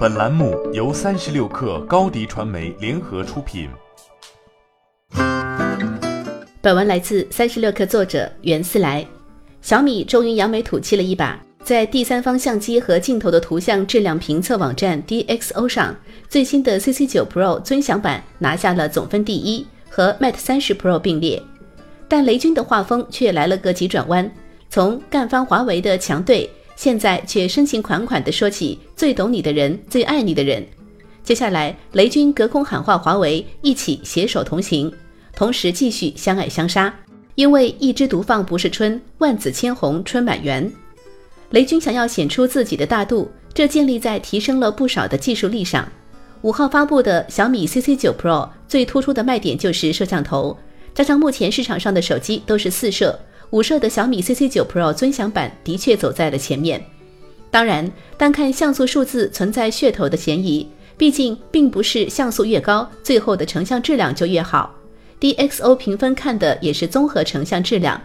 本栏目由三十六氪高低传媒联合出品。本文来自三十六氪作者袁思来。小米终于扬眉吐气了一把，在第三方相机和镜头的图像质量评测网站 DxO 上，最新的 CC9 Pro 尊享版拿下了总分第一，和 Mate 三十 Pro 并列。但雷军的画风却来了个急转弯，从干翻华为的强队。现在却深情款款地说起最懂你的人、最爱你的人。接下来，雷军隔空喊话华为，一起携手同行，同时继续相爱相杀。因为一枝独放不是春，万紫千红春满园。雷军想要显出自己的大度，这建立在提升了不少的技术力上。五号发布的小米 CC9 Pro 最突出的卖点就是摄像头，加上目前市场上的手机都是四摄。五摄的小米 CC9 Pro 尊享版的确走在了前面，当然，单看像素数字存在噱头的嫌疑，毕竟并不是像素越高，最后的成像质量就越好。DxO 评分看的也是综合成像质量，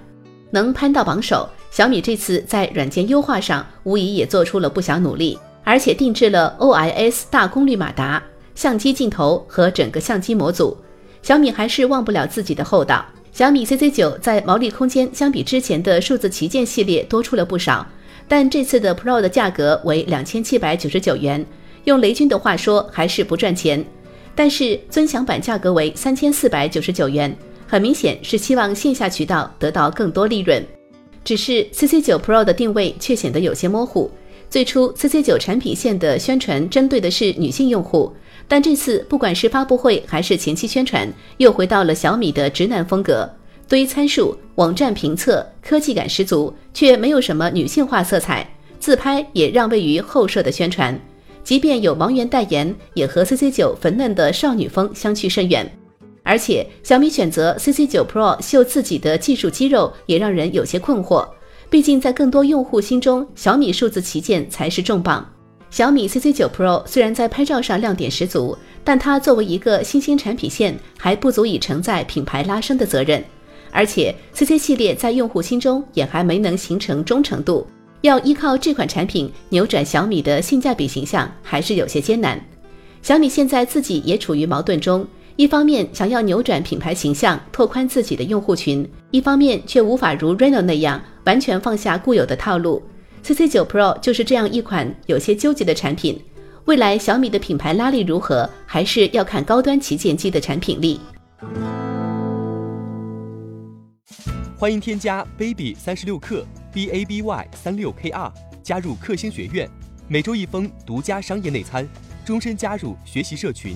能攀到榜首。小米这次在软件优化上无疑也做出了不小努力，而且定制了 OIS 大功率马达、相机镜头和整个相机模组。小米还是忘不了自己的厚道。小米 CC9 在毛利空间相比之前的数字旗舰系列多出了不少，但这次的 Pro 的价格为两千七百九十九元，用雷军的话说还是不赚钱。但是尊享版价格为三千四百九十九元，很明显是希望线下渠道得到更多利润。只是 CC9 Pro 的定位却显得有些模糊。最初 CC9 产品线的宣传针对的是女性用户。但这次不管是发布会还是前期宣传，又回到了小米的直男风格，堆参数、网站评测，科技感十足，却没有什么女性化色彩。自拍也让位于后摄的宣传，即便有王源代言，也和 CC9 粉嫩的少女风相去甚远。而且小米选择 CC9 Pro 秀自己的技术肌肉，也让人有些困惑。毕竟在更多用户心中，小米数字旗舰才是重磅。小米 CC9 Pro 虽然在拍照上亮点十足，但它作为一个新兴产品线，还不足以承载品牌拉升的责任。而且 CC 系列在用户心中也还没能形成忠诚度，要依靠这款产品扭转小米的性价比形象，还是有些艰难。小米现在自己也处于矛盾中，一方面想要扭转品牌形象，拓宽自己的用户群，一方面却无法如 Reno 那样完全放下固有的套路。CC9 Pro 就是这样一款有些纠结的产品，未来小米的品牌拉力如何，还是要看高端旗舰机的产品力。欢迎添加 baby 三十六克 b a b y 三六 k r 加入克星学院，每周一封独家商业内参，终身加入学习社群，